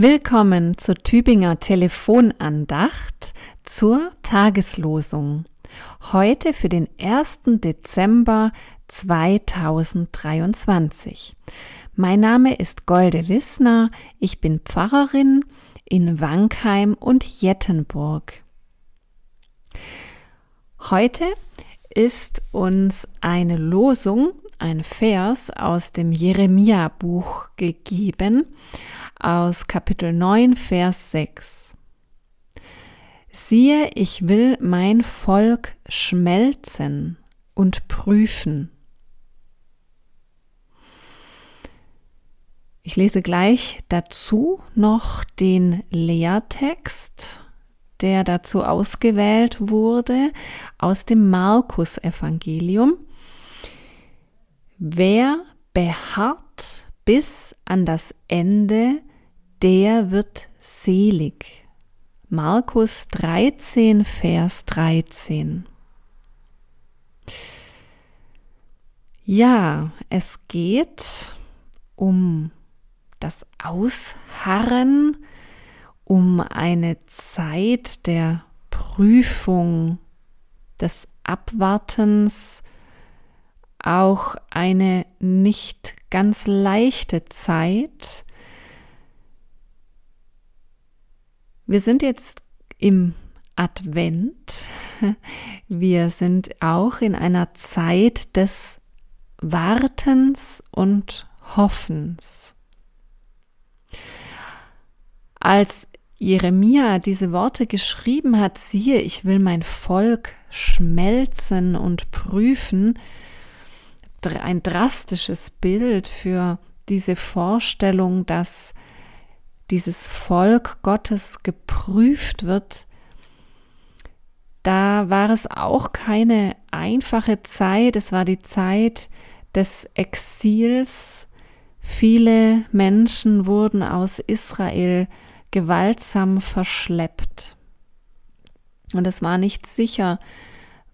Willkommen zur Tübinger Telefonandacht zur Tageslosung. Heute für den 1. Dezember 2023. Mein Name ist Golde Wissner, ich bin Pfarrerin in Wankheim und Jettenburg. Heute ist uns eine Losung, ein Vers aus dem Jeremia-Buch gegeben aus Kapitel 9, Vers 6. Siehe, ich will mein Volk schmelzen und prüfen. Ich lese gleich dazu noch den Lehrtext, der dazu ausgewählt wurde aus dem Markus-Evangelium. Wer beharrt bis an das Ende, der wird selig. Markus 13, Vers 13. Ja, es geht um das Ausharren, um eine Zeit der Prüfung, des Abwartens, auch eine nicht ganz leichte Zeit, Wir sind jetzt im Advent. Wir sind auch in einer Zeit des Wartens und Hoffens. Als Jeremia diese Worte geschrieben hat, siehe, ich will mein Volk schmelzen und prüfen, ein drastisches Bild für diese Vorstellung, dass dieses Volk Gottes geprüft wird, da war es auch keine einfache Zeit. Es war die Zeit des Exils. Viele Menschen wurden aus Israel gewaltsam verschleppt. Und es war nicht sicher,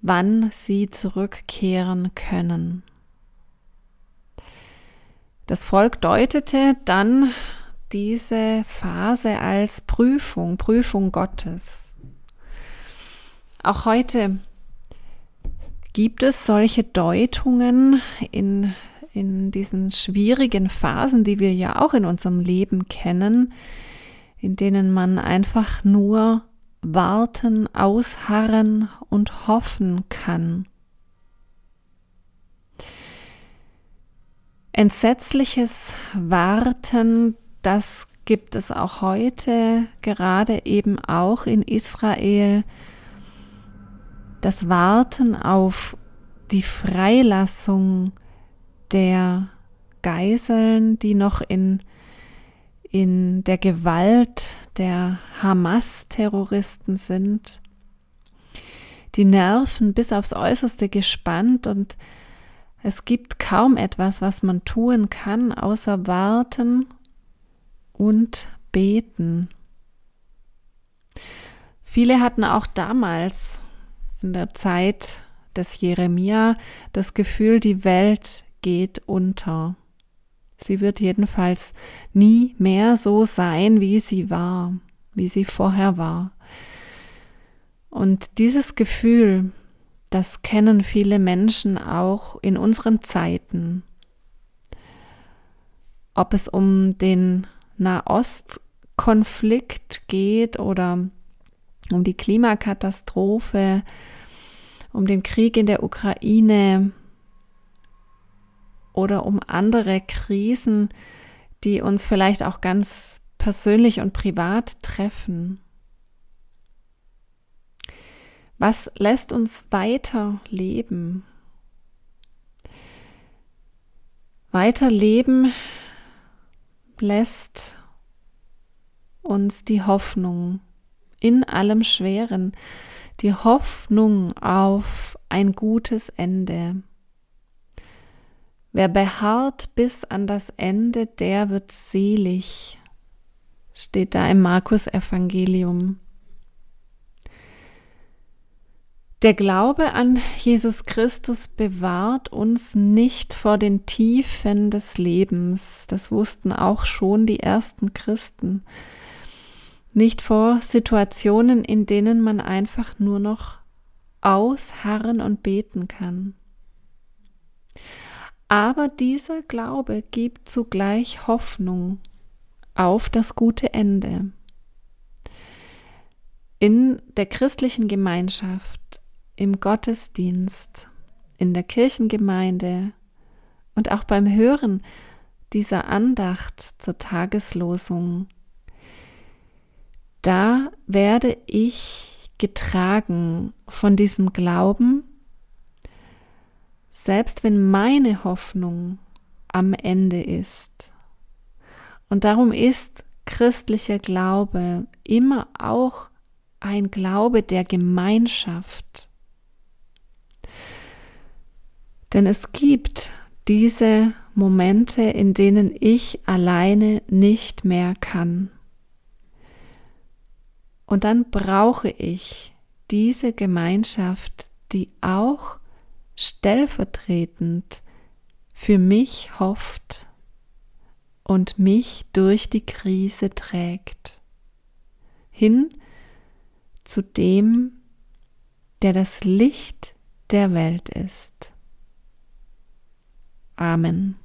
wann sie zurückkehren können. Das Volk deutete dann diese Phase als Prüfung, Prüfung Gottes. Auch heute gibt es solche Deutungen in, in diesen schwierigen Phasen, die wir ja auch in unserem Leben kennen, in denen man einfach nur warten, ausharren und hoffen kann. Entsetzliches Warten das gibt es auch heute, gerade eben auch in Israel. Das Warten auf die Freilassung der Geiseln, die noch in, in der Gewalt der Hamas-Terroristen sind. Die Nerven bis aufs äußerste gespannt und es gibt kaum etwas, was man tun kann, außer warten und beten. Viele hatten auch damals in der Zeit des Jeremia das Gefühl, die Welt geht unter. Sie wird jedenfalls nie mehr so sein, wie sie war, wie sie vorher war. Und dieses Gefühl, das kennen viele Menschen auch in unseren Zeiten. Ob es um den Nahostkonflikt geht oder um die Klimakatastrophe, um den Krieg in der Ukraine oder um andere Krisen, die uns vielleicht auch ganz persönlich und privat treffen. Was lässt uns weiter leben? Weiter leben lässt uns die Hoffnung in allem Schweren, die Hoffnung auf ein gutes Ende. Wer beharrt bis an das Ende, der wird selig, steht da im Markus Evangelium. Der Glaube an Jesus Christus bewahrt uns nicht vor den Tiefen des Lebens. Das wussten auch schon die ersten Christen. Nicht vor Situationen, in denen man einfach nur noch ausharren und beten kann. Aber dieser Glaube gibt zugleich Hoffnung auf das gute Ende. In der christlichen Gemeinschaft im Gottesdienst, in der Kirchengemeinde und auch beim Hören dieser Andacht zur Tageslosung, da werde ich getragen von diesem Glauben, selbst wenn meine Hoffnung am Ende ist. Und darum ist christlicher Glaube immer auch ein Glaube der Gemeinschaft. Denn es gibt diese Momente, in denen ich alleine nicht mehr kann. Und dann brauche ich diese Gemeinschaft, die auch stellvertretend für mich hofft und mich durch die Krise trägt, hin zu dem, der das Licht der Welt ist. Amen.